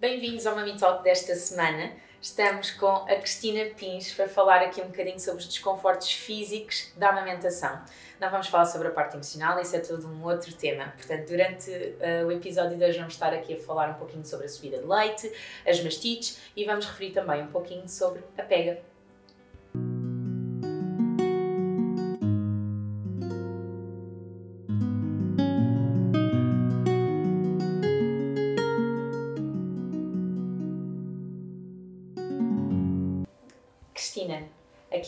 Bem-vindos ao Mami Talk desta semana. Estamos com a Cristina Pins para falar aqui um bocadinho sobre os desconfortos físicos da amamentação. Não vamos falar sobre a parte emocional, isso é todo um outro tema. Portanto, durante uh, o episódio de hoje vamos estar aqui a falar um pouquinho sobre a subida de leite, as mastites e vamos referir também um pouquinho sobre a pega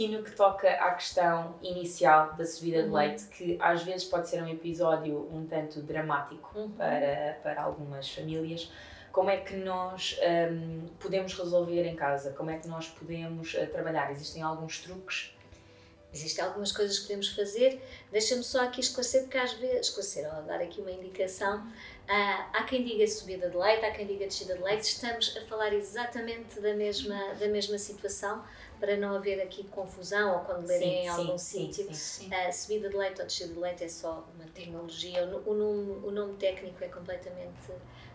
aqui no que toca à questão inicial da subida de uhum. leite, que às vezes pode ser um episódio um tanto dramático uhum. para, para algumas famílias, como é que nós um, podemos resolver em casa? Como é que nós podemos uh, trabalhar? Existem alguns truques? Existem algumas coisas que podemos fazer. Deixa-me só aqui esclarecer, porque às vezes, esclarecer, ou dar aqui uma indicação. Uh, há quem diga subida de leite, há quem diga descida de leite. Estamos a falar exatamente da mesma, da mesma situação para não haver aqui confusão ou quando lerem em algum sítio. A subida de leite ou descida de leite é só uma tecnologia, o, nome, o nome técnico é completamente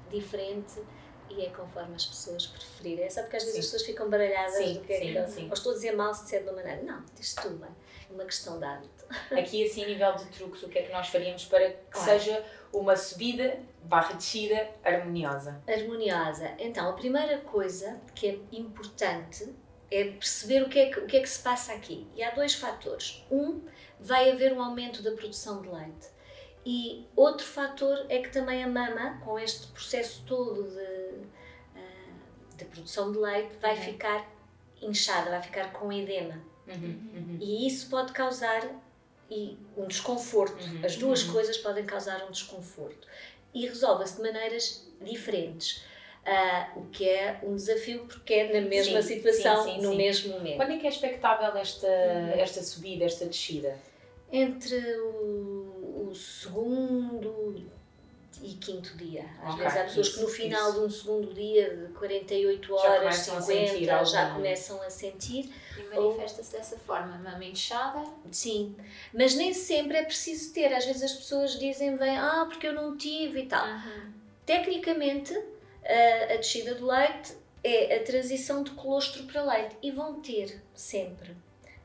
diferente e é conforme as pessoas preferirem. É só porque às vezes sim. as pessoas ficam baralhadas sim, do que é que sim. ou estou a dizer mal se disser de uma maneira. Não, diz tudo bem. É uma questão de hábito. Aqui, assim, a nível de truques, o que é que nós faríamos para que claro. seja uma subida barra descida harmoniosa? Harmoniosa. Então, a primeira coisa que é importante é perceber o que é que, o que é que se passa aqui. E há dois fatores. Um, vai haver um aumento da produção de leite. E outro fator é que também a mama, com este processo todo de, uh, de produção de leite, vai uhum. ficar inchada, vai ficar com edema. Uhum, uhum. E isso pode causar e um desconforto. Uhum, As duas uhum. coisas podem causar um desconforto. E resolve-se de maneiras diferentes. Uh, o que é um desafio porque é na mesma sim, situação, sim, sim, no mesmo momento. Quando é que é expectável esta, esta subida, esta descida? Entre o, o segundo e quinto dia. Às okay, vezes há pessoas isso, que no final isso. de um segundo dia, de 48 horas, já 50, já começam a sentir. E manifesta-se dessa forma, mama inchada? Sim, mas nem sempre é preciso ter. Às vezes as pessoas dizem, vem, ah, porque eu não tive e tal. Uhum. Tecnicamente, a, a descida do leite é a transição de colostro para leite e vão ter sempre.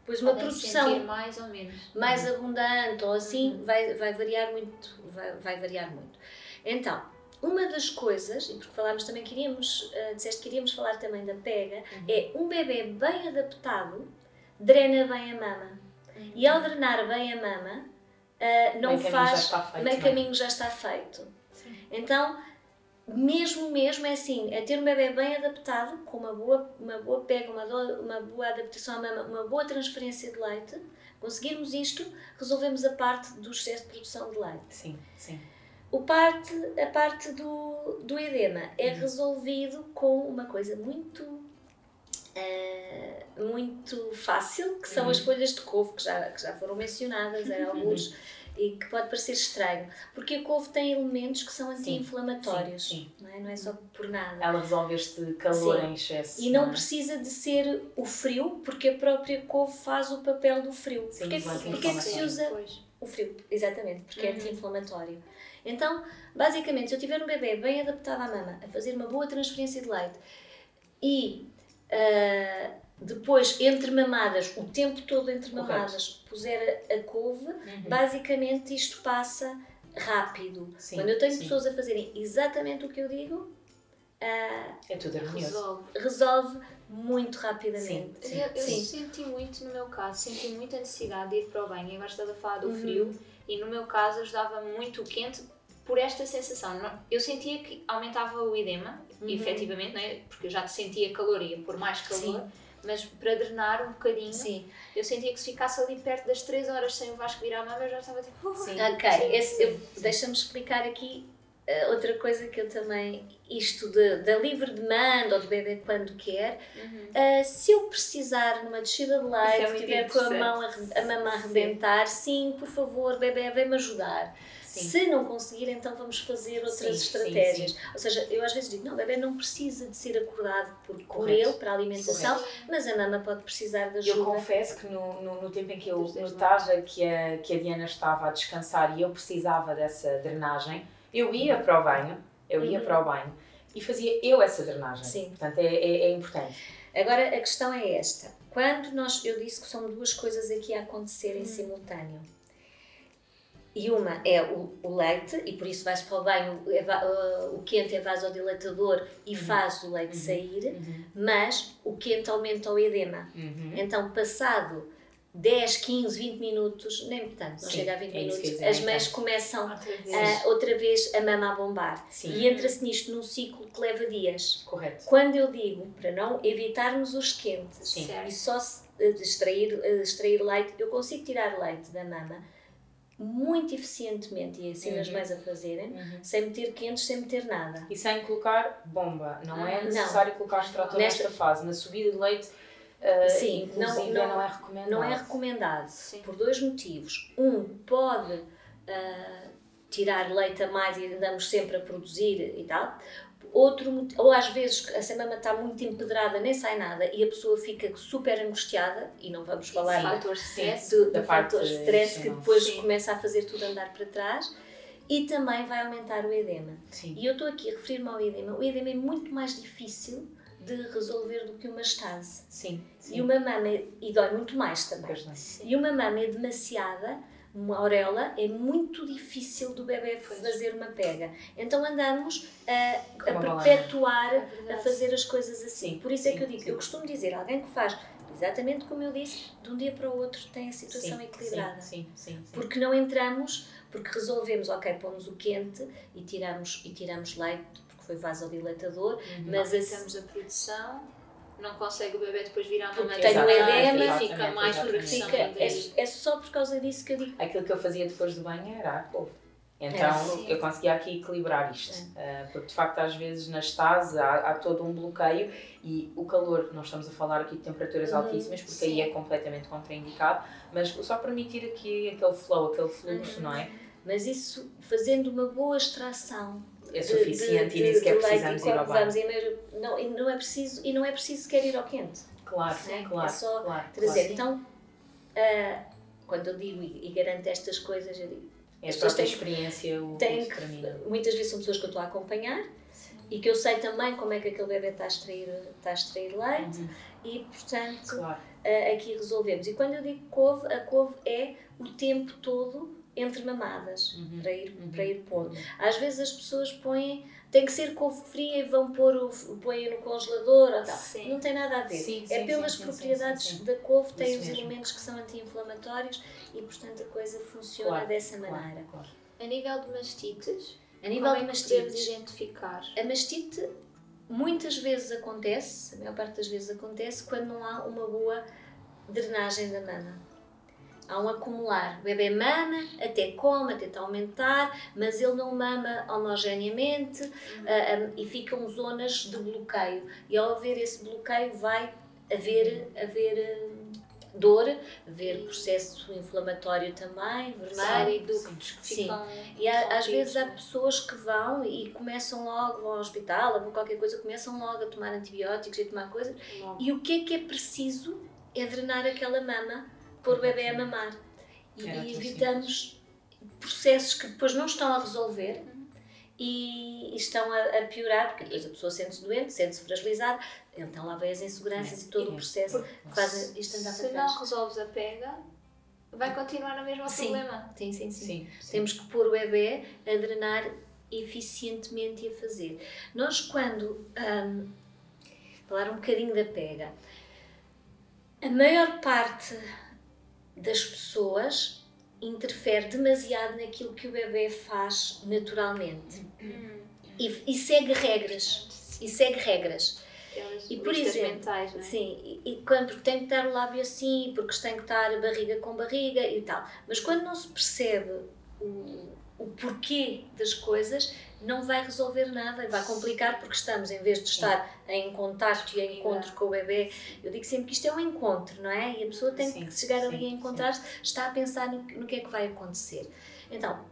Pois uma produção mais ou menos mais uhum. abundante ou assim uhum. vai, vai variar muito, vai, vai variar muito. Então, uma das coisas, e porque falámos também que iríamos, uh, disseste que iríamos falar também da pega, uhum. é um bebê bem adaptado drena bem a mama. Uhum. E ao drenar bem a mama, uh, não meio faz. Caminho é? caminho já está feito. Sim. Então, mesmo mesmo é assim, é ter um bebê bem adaptado, com uma boa, uma boa pega, uma, do, uma boa adaptação à mama, uma boa transferência de leite, conseguirmos isto, resolvemos a parte do excesso de produção de leite. Sim, sim. O parte, a parte do, do edema é uhum. resolvido com uma coisa muito uh, muito fácil, que são uhum. as folhas de couve, que já, que já foram mencionadas em alguns e que pode parecer estranho, porque a couve tem elementos que são anti-inflamatórios, sim, sim, não, é? não é só por nada. Ela resolve este calor sim. em excesso. E não, não é? precisa de ser o frio, porque a própria couve faz o papel do frio. Sim, porque, porque é que se usa depois. o frio? Exatamente, porque é uhum. é anti-inflamatório. Então, basicamente, se eu tiver um bebê bem adaptado à mama, a fazer uma boa transferência de leite e uh, depois, entre mamadas, o tempo todo entre mamadas, puser a, a couve, uhum. basicamente isto passa rápido. Sim, Quando eu tenho sim. pessoas a fazerem exatamente o que eu digo, uh, é tudo resolve. resolve muito rapidamente. Sim, eu, eu senti muito, no meu caso, senti muita necessidade de ir para o banho. E agora estava a falar do uhum. frio, e no meu caso ajudava muito o quente por esta sensação. Eu sentia que aumentava o edema, uhum. efetivamente, né? porque eu já sentia calor e ia por mais calor. Sim. Mas para drenar um bocadinho, Sim. eu sentia que se ficasse ali perto das 3 horas sem o Vasco virar a mama, eu já estava tipo. Sim. Ok, deixa-me explicar aqui uh, outra coisa que eu também. Isto de, da livre demanda ou de beber quando quer. Uhum. Uh, se eu precisar numa descida de leite, é tiver com a mão a, a mama a arrebentar, sim, por favor, bebê, vem-me ajudar. Sim. Se não conseguir, então vamos fazer outras sim, estratégias. Sim, Ou seja, eu às vezes digo, não, o bebê não precisa de ser acordado por, por ele para a alimentação, Correto. mas a mama pode precisar de ajuda. Eu confesso que no, no, no tempo em que eu notava que a, que a Diana estava a descansar e eu precisava dessa drenagem, eu ia para o banho, eu ia uhum. para o banho e fazia eu essa drenagem. Sim. Portanto, é, é, é importante. Agora, a questão é esta. Quando nós, eu disse que são duas coisas aqui a acontecer em hum. simultâneo e uma é o, o, leite, e por isso vai-se para o banho, é, uh, o quente é vasodilatador e uhum. faz o leite uhum. sair, uhum. mas o quente aumenta o edema. Uhum. Então, passado 10, 15, 20 minutos, nem tanto, não Sim, chega a 20 é minutos, as mães então. começam outra vez. outra vez a mama a bombar. Sim. E entra-se nisto num ciclo que leva dias. Correto. Quando eu digo para não evitarmos os quentes e só uh, extrair, uh, extrair leite, eu consigo tirar leite da mama muito eficientemente e ensino uhum. as mães a fazerem, uhum. sem meter quentes, sem meter nada. E sem colocar bomba. Não é necessário não. colocar extrator nesta... nesta fase. Na subida de leite, uh, Sim, não, não, não, é recomendado. Não é recomendado. Sim. Por dois motivos. Um, pode uh, tirar leite a mais e andamos sempre a produzir e tal. Outro, ou às vezes essa mama está muito empedrada, nem sai nada e a pessoa fica super angustiada e não vamos falar sim, fator stress, do, do fator stress que depois sim. começa a fazer tudo andar para trás e também vai aumentar o edema. Sim. E eu estou aqui a referir-me ao edema. O edema é muito mais difícil de resolver do que uma estase. Sim, sim. E uma mama, e dói muito mais também. E uma mama é demasiada uma auréola, é muito difícil do bebê fazer uma pega. Então andamos a, a perpetuar, é a fazer as coisas assim. Sim, Por isso é que eu digo, eu costumo dizer, alguém que faz exatamente como eu disse, de um dia para o outro tem a situação sim, equilibrada. Sim, sim, sim, Porque não entramos, porque resolvemos, ok, pomos o quente e tiramos, e tiramos leite, porque foi vasodilatador, uhum. mas aceitamos a produção não consegue o bebê depois virar uma Tem o edema e fica mais. Fica, é, é, só por causa disso que eu digo. Aquilo que eu fazia depois do banho era a couve. Então é, eu conseguia aqui equilibrar isto, é. uh, porque de facto às vezes na estase há, há, todo um bloqueio e o calor, nós estamos a falar aqui de temperaturas uhum, altíssimas, porque sim. aí é completamente contraindicado, mas só permitir aqui aquele flow, aquele fluxo, uhum. não é? Mas isso fazendo uma boa extração é suficiente de, de, e nem sequer precisamos ir ao banho. Não, e não é preciso e não é preciso sequer ir ao quente. Claro, é? claro. É só claro, trazer. Claro. Então, uh, quando eu digo e, e, garanto estas coisas, eu digo. É a própria experiência o têm que, Muitas vezes são pessoas que eu estou a acompanhar e que eu sei também como é que aquele bebê está a extrair, está a extrair leite uhum. e, portanto, claro. uh, aqui resolvemos. E quando eu digo couve, a couve é o tempo todo entre mamadas uhum. para ir, uhum. para ir pondo. Uhum. Às vezes as pessoas põem, tem que ser couve fria e vão pôr o, põem no congelador ou tal. Sim. Não tem nada a ver. Sim, sim, é pelas propriedades da couve, tem Isso os mesmo. elementos que são anti-inflamatórios e portanto a coisa funciona claro, dessa maneira. Claro, A nível de mastites, a nível de é mastites, identificar? A mastite muitas vezes acontece, a maior parte das vezes acontece quando não há uma boa drenagem da mama há um acumular. O bebê mama, até come, até está aumentar, mas ele não mama homogeneamente uhum. uh, um, e ficam zonas de bloqueio. E ao haver esse bloqueio, vai haver, haver uh, dor, haver processo inflamatório também, vermelho. Sim, sim. E há, às vezes há pessoas que vão e começam logo, vão ao hospital, ou qualquer coisa, começam logo a tomar antibióticos e a tomar coisas. E o que é que é preciso é drenar aquela mama pôr o bebê a mamar. E, e evitamos processos que depois não estão a resolver e, e estão a, a, piorar, porque depois a pessoa sente-se doente, sente-se fragilizada, então lá vem as inseguranças é, e todo é. o processo que faz isto andar para trás. Se não resolves a pega, vai continuar no mesmo sim. problema. Sim, sim, sim, sim, sim. Temos que pôr o bebê a drenar eficientemente e a fazer. Nós, quando. Um, falar um bocadinho da pega, a maior parte das pessoas interfere demasiado naquilo que o bebê faz naturalmente. E, e segue regras. E segue regras. Aquelas E por exemplo, mentais, é? Sim, e, e quando, porque tem que estar o lábio assim, porque tem que estar barriga com barriga e tal. Mas quando não se percebe o, o porquê das coisas, não vai resolver nada vai complicar porque estamos, em vez de estar em contacto e em encontro com o bebê, eu digo sempre que isto é um encontro, não é? E a pessoa tem Sim, que chegar ali sim, a encontrar-se, está a pensar no, no que é que vai acontecer. Então,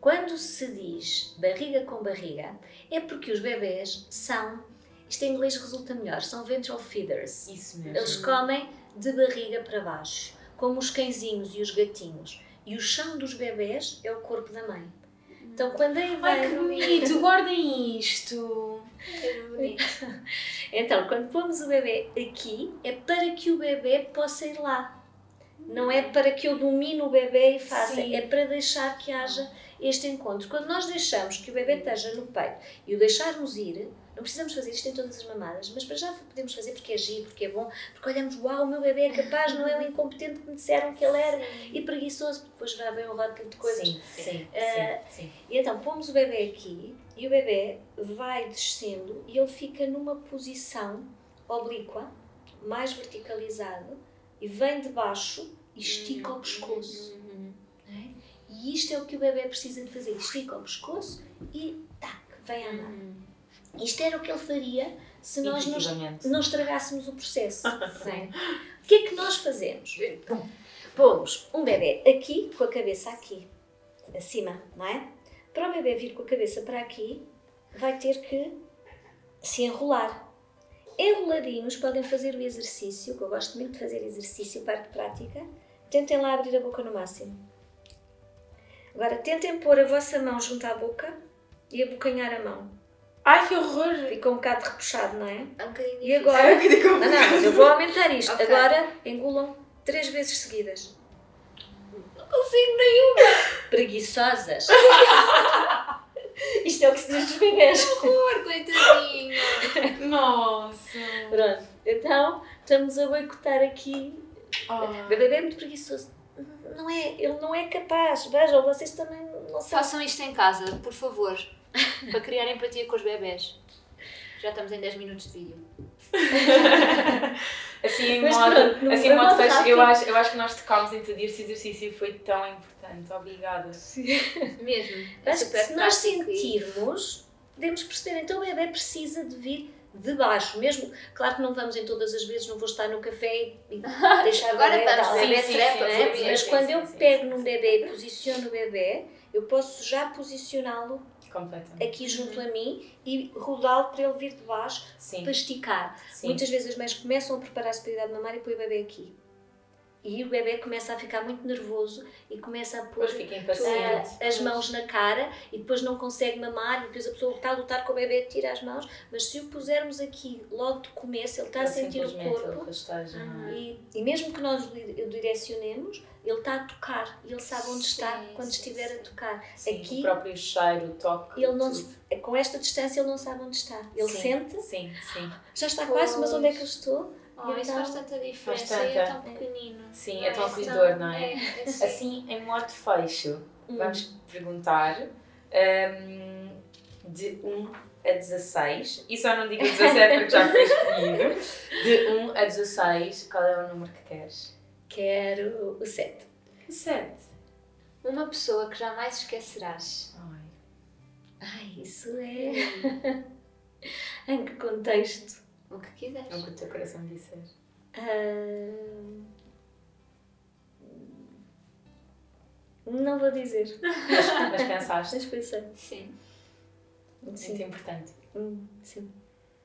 quando se diz barriga com barriga, é porque os bebés são, isto em inglês resulta melhor, são ventral feeders. Isso mesmo. Eles comem de barriga para baixo, como os cãezinhos e os gatinhos. E o chão dos bebés é o corpo da mãe. Então, quando aí Ai, que bonito, guardem isto. É bonito. Então, quando pomos o bebê aqui, é para que o bebê possa ir lá. Não é para que eu domine o bebê e faça, Sim. é para deixar que haja este encontro. Quando nós deixamos que o bebê esteja no peito e o deixarmos ir, não precisamos fazer isto em todas as mamadas, mas para já podemos fazer porque é giro, porque é bom, porque olhamos, uau, o meu bebê é capaz, não é o incompetente que me disseram que ele era e preguiçoso, porque depois já vem um rótulo de coisas. Sim, sim, Eh, sim, sim. E então pomos o bebê aqui e o bebê vai descendo e ele fica numa posição oblíqua, mais verticalizado, e vem de baixo e estica o pescoço. não é? E isto é o que o bebê precisa de fazer: estica o pescoço e tac, vem à mão. Isto era o que ele faria se nós não, não estragássemos o processo. é? O que é que nós fazemos? Pomos um bebê aqui, com a cabeça aqui, acima, não é? Para o bebê vir com a cabeça para aqui, vai ter que se enrolar. Enroladinhos podem fazer o exercício, que eu gosto muito de fazer exercício, parte prática. Tentem lá abrir a boca no máximo. Agora tentem pôr a vossa mão junto à boca e abocanhar a mão. Ai, que horror. Fica um bocado repuxado, não é? É um bocadinho E agora? Que Não, não, mas eu vou aumentar isto. Ok. Agora engulam três vezes seguidas. Não consigo nenhuma. Preguiçosas. Isto é o que se diz dos bebês. Horror, coitadinho. Nossa. Pronto, então estamos a boicotar aqui. O Ah. bebê é muito preguiçoso. Não é, ele não é capaz. Vejam, vocês também não sabem. Façam isto em casa, por favor, para criar empatia com os bebés. Já estamos em 10 minutos de vídeo. Assim, em Mas modo, pronto, assim, em modo modo fecho, eu acho, eu acho que nós tocámos em tudo este exercício foi tão importante. Obrigada. Mesmo. É Acho que super se nós e- sentirmos, podemos perceber. Então o bebê precisa de vir de baixo. Mesmo, claro que não vamos em todas as vezes, não vou estar no café e deixar o Agora bebê estamos tal. no bebê Sim, sim, trepa, sim, né? sim, Mas sim, quando sim, eu sim, pego sim, num sim. bebê e posiciono o bebê, eu posso já posicioná-lo Completamente. aqui junto a mim e rodá-lo para ele vir de baixo Sim. para esticar. sim. Muitas vezes as mães começam a preparar-se para a idade mamária e põe o bebê aqui. E o bebê começa a ficar muito nervoso e começa a pôr ah, as mãos na cara e depois não consegue mamar e depois a pessoa está a lutar com o bebê tira as mãos, mas se o pusermos aqui logo de começo, ele está a Ele sentir o corpo rasteja, não é? e, e mesmo que nós o di- o direcionemos, ele está a tocar e ele sabe onde está Sim, quando sim, estiver sim. a tocar. Aqui, o próprio cheiro, o toque. ele não, se- com esta distância ele não sabe onde está. Ele sente, Sim, sim. já está quase, mas onde é que eu estou? Oh, E isso então- faz tanta diferença Faz e é tanta. tão pequenino. Sim, é tão acolhedor, não é? É, é sim. Assim, em modo fecho, Hum. vamos perguntar hum, de 1 a 16, e só não digo 17 porque já foi escolhido, de 1 a 16, qual é o número que queres? Quero o 7. 7. Uma pessoa que jamais esquecerás. Ai, Ai, isso é. em que contexto? O que quiseres. é o que o teu coração disser. Ah, Não vou dizer. Mas pensaste, Mas pensei. Sim. muito Sim. importante. Hum, sim.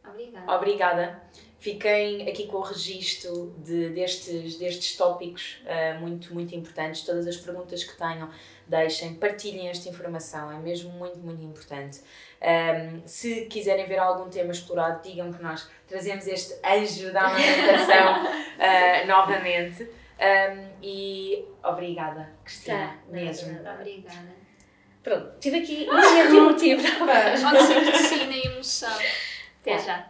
Obrigada. Obrigada. Fiquem aqui com o registro de, destes, destes tópicos ah, muito, muito importantes. Todas as perguntas que tenham, deixem, partilhem esta informação, é mesmo muito, muito importante. Ahm, se quiserem ver algum tema explorado, digam que nós trazemos este anjo da amamentação ah, novamente. Ahm, e obrigada, Cristina, Tá, nada, mesmo. nada. Obrigada. Pronto, tive aqui um momento emotivo. Oxitocina e emoção. Até Tá. já.